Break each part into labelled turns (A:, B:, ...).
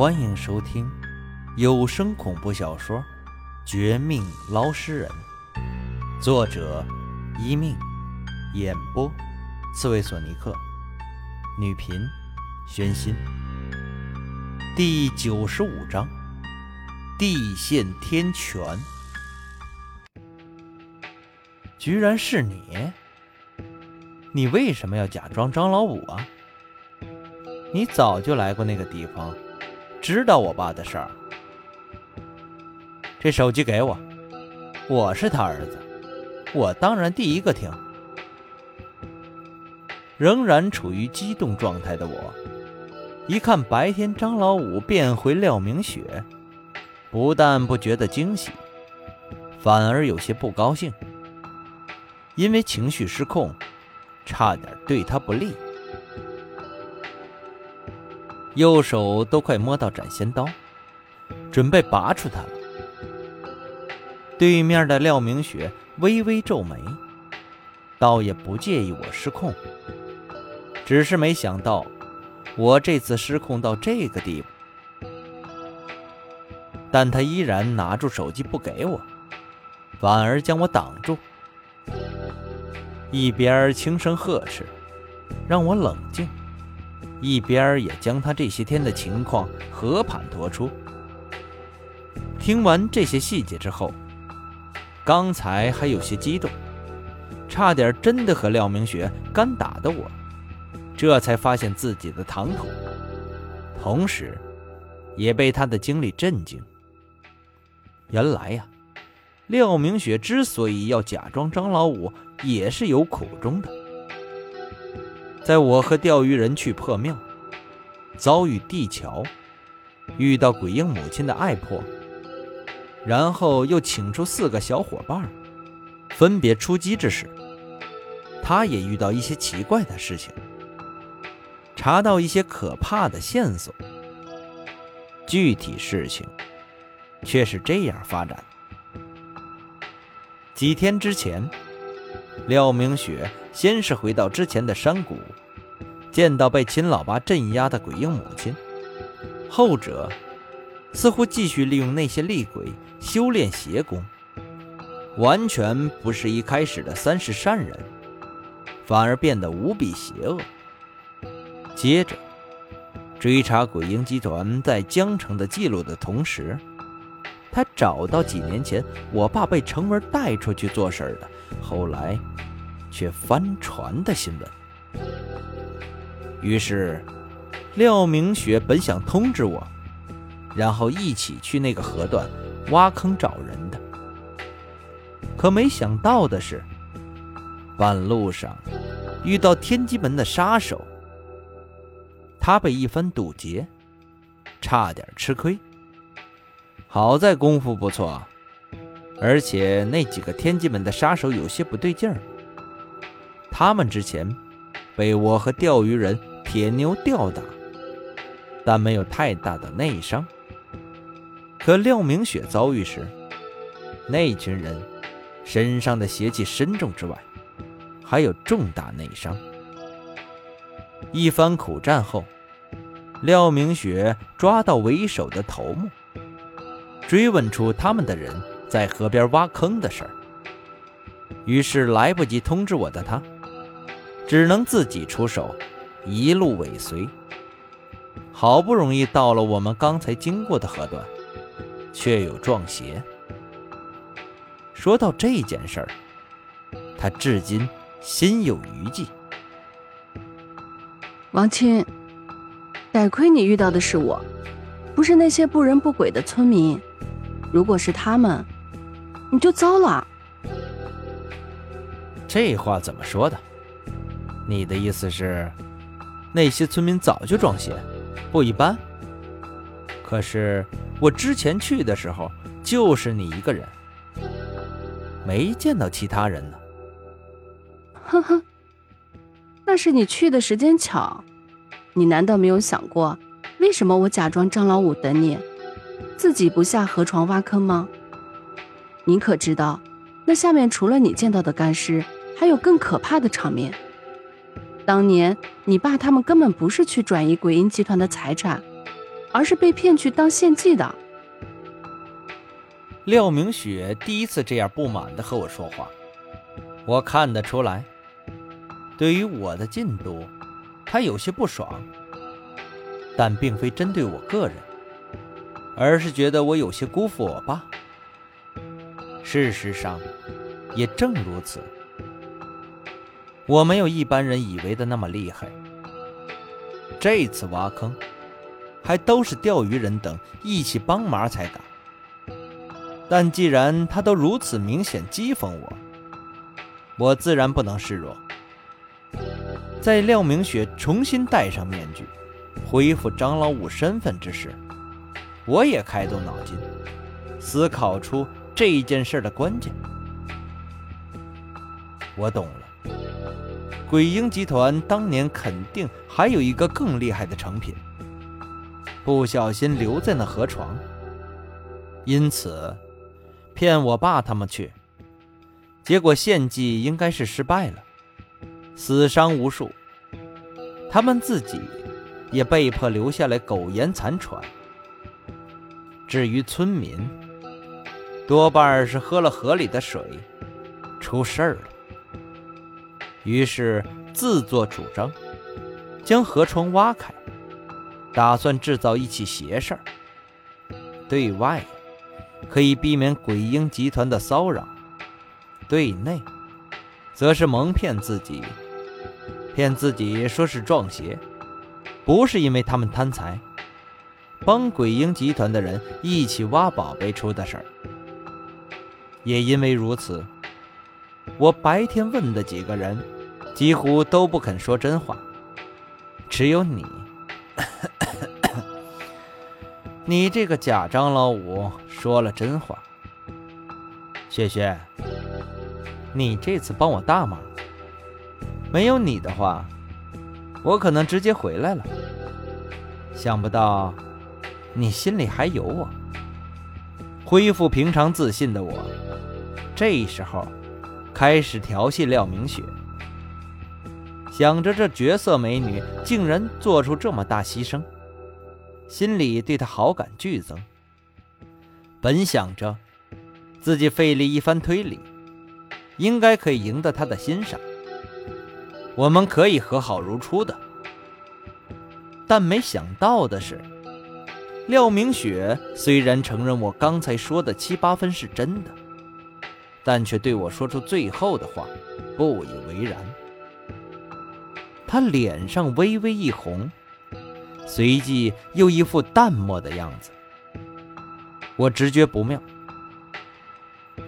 A: 欢迎收听有声恐怖小说《绝命捞尸人》，作者一命，演播刺猬索尼克，女频宣心。第九十五章：地陷天泉。居然是你！你为什么要假装张老五啊？你早就来过那个地方，知道我爸的事儿。这手机给我，我是他儿子，我当然第一个听。仍然处于激动状态的我，一看白天张老五变回廖明雪，不但不觉得惊喜，反而有些不高兴，因为情绪失控。差点对他不利，右手都快摸到斩仙刀，准备拔出它了。对面的廖明雪微微皱眉，倒也不介意我失控，只是没想到我这次失控到这个地步。但他依然拿住手机不给我，反而将我挡住。一边轻声呵斥，让我冷静，一边也将他这些天的情况和盘托出。听完这些细节之后，刚才还有些激动，差点真的和廖明雪干打的我，这才发现自己的唐突，同时，也被他的经历震惊。原来呀。廖明雪之所以要假装张老五，也是有苦衷的。在我和钓鱼人去破庙，遭遇地桥，遇到鬼婴母亲的爱迫，然后又请出四个小伙伴，分别出击之时，他也遇到一些奇怪的事情，查到一些可怕的线索。具体事情却是这样发展。几天之前，廖明雪先是回到之前的山谷，见到被秦老八镇压的鬼婴母亲。后者似乎继续利用那些厉鬼修炼邪功，完全不是一开始的三世善人，反而变得无比邪恶。接着追查鬼婴集团在江城的记录的同时。他找到几年前我爸被程文带出去做事的，后来却翻船的新闻。于是，廖明雪本想通知我，然后一起去那个河段挖坑找人的。可没想到的是，半路上遇到天机门的杀手，他被一番堵截，差点吃亏。好在功夫不错，而且那几个天机门的杀手有些不对劲儿。他们之前被我和钓鱼人铁牛吊打，但没有太大的内伤。可廖明雪遭遇时，那群人身上的邪气深重之外，还有重大内伤。一番苦战后，廖明雪抓到为首的头目。追问出他们的人在河边挖坑的事儿，于是来不及通知我的他，只能自己出手，一路尾随。好不容易到了我们刚才经过的河段，却有撞邪。说到这件事儿，他至今心有余悸。
B: 王青，得亏你遇到的是我，不是那些不人不鬼的村民。如果是他们，你就糟了。
A: 这话怎么说的？你的意思是，那些村民早就撞邪，不一般。可是我之前去的时候，就是你一个人，没见到其他人呢。
B: 呵呵，那是你去的时间巧。你难道没有想过，为什么我假装张老五等你？自己不下河床挖坑吗？你可知道，那下面除了你见到的干尸，还有更可怕的场面。当年你爸他们根本不是去转移鬼婴集团的财产，而是被骗去当献祭的。
A: 廖明雪第一次这样不满的和我说话，我看得出来，对于我的进度，他有些不爽，但并非针对我个人，而是觉得我有些辜负我爸。事实上，也正如此，我没有一般人以为的那么厉害。这次挖坑，还都是钓鱼人等一起帮忙才敢。但既然他都如此明显讥讽我，我自然不能示弱。在廖明雪重新戴上面具，恢复张老五身份之时，我也开动脑筋，思考出这件事的关键。我懂了，鬼婴集团当年肯定还有一个更厉害的成品，不小心留在那河床，因此。骗我爸他们去，结果献祭应该是失败了，死伤无数。他们自己也被迫留下来苟延残喘。至于村民，多半是喝了河里的水，出事儿了。于是自作主张，将河床挖开，打算制造一起邪事儿，对外。可以避免鬼婴集团的骚扰，对内，则是蒙骗自己，骗自己说是撞邪，不是因为他们贪财，帮鬼婴集团的人一起挖宝贝出的事儿。也因为如此，我白天问的几个人，几乎都不肯说真话，只有你。你这个假张老五说了真话，雪雪，你这次帮我大忙。没有你的话，我可能直接回来了。想不到，你心里还有我。恢复平常自信的我，这时候开始调戏廖明雪，想着这绝色美女竟然做出这么大牺牲。心里对他好感剧增。本想着自己费力一番推理，应该可以赢得他的欣赏，我们可以和好如初的。但没想到的是，廖明雪虽然承认我刚才说的七八分是真的，但却对我说出最后的话不以为然。他脸上微微一红。随即又一副淡漠的样子，我直觉不妙。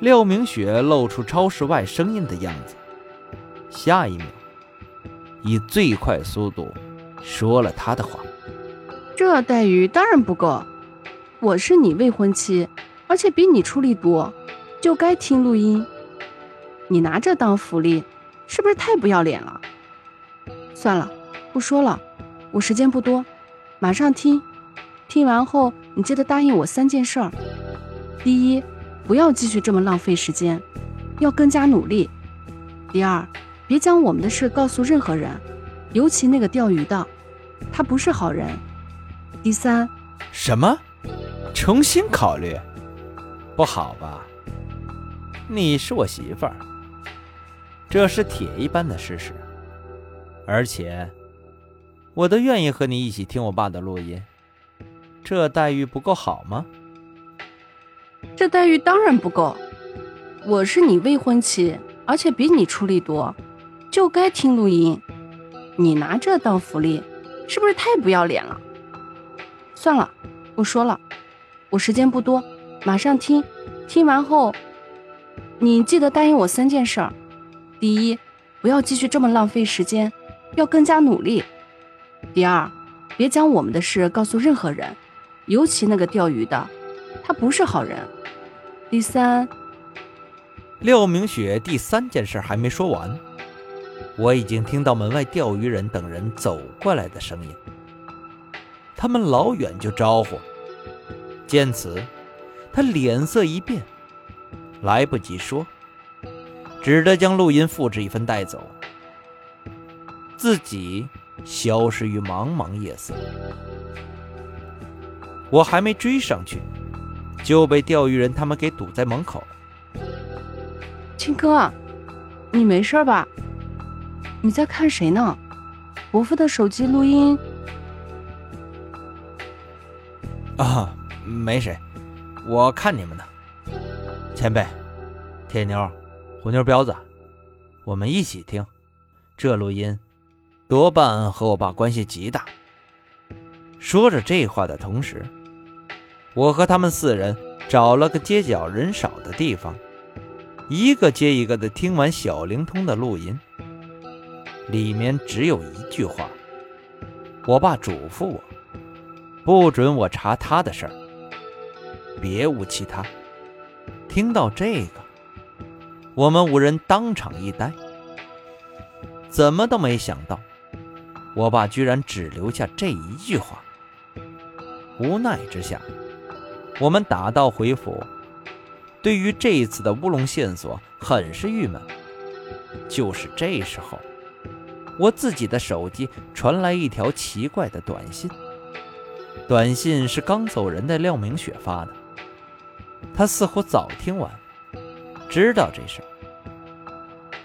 A: 廖明雪露出超市外声音的样子，下一秒以最快速度说了他的话：“
B: 这待遇当然不够，我是你未婚妻，而且比你出力多，就该听录音。你拿这当福利，是不是太不要脸了？算了，不说了，我时间不多。”马上听，听完后你记得答应我三件事儿：第一，不要继续这么浪费时间，要更加努力；第二，别将我们的事告诉任何人，尤其那个钓鱼的，他不是好人；第三，
A: 什么？重新考虑？不好吧？你是我媳妇儿，这是铁一般的事实，而且。我都愿意和你一起听我爸的录音，这待遇不够好吗？
B: 这待遇当然不够。我是你未婚妻，而且比你出力多，就该听录音。你拿这当福利，是不是太不要脸了？算了，不说了，我时间不多，马上听。听完后，你记得答应我三件事儿：第一，不要继续这么浪费时间，要更加努力。第二，别将我们的事告诉任何人，尤其那个钓鱼的，他不是好人。第三，
A: 廖明雪第三件事还没说完，我已经听到门外钓鱼人等人走过来的声音。他们老远就招呼，见此，他脸色一变，来不及说，只得将录音复制一份带走，自己。消失于茫茫夜色。我还没追上去，就被钓鱼人他们给堵在门口。
B: 青哥，你没事吧？你在看谁呢？伯父的手机录音。
A: 啊，没谁，我看你们呢。前辈，铁妞，虎妞，彪子，我们一起听。这录音多半和我爸关系极大。说着这话的同时，我和他们四人找了个街角人少的地方，一个接一个的听完小灵通的录音。里面只有一句话，我爸嘱咐我，不准我查他的事儿，别无其他。听到这个，我们五人当场一呆，怎么都没想到，我爸居然只留下这一句话。无奈之下，我们打道回府。对于这一次的乌龙线索，很是郁闷。就是这时候，我自己的手机传来一条奇怪的短信。短信是刚走人的廖明雪发的。他似乎早听完，知道这事，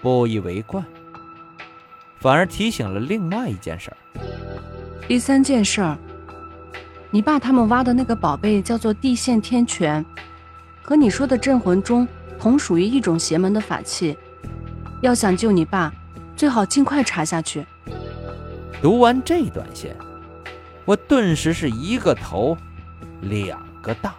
A: 不以为怪，反而提醒了另外一件事儿。
B: 第三件事儿。你爸他们挖的那个宝贝叫做地陷天泉，和你说的镇魂钟同属于一种邪门的法器。要想救你爸，最好尽快查下去。
A: 读完这段线，我顿时是一个头两个大。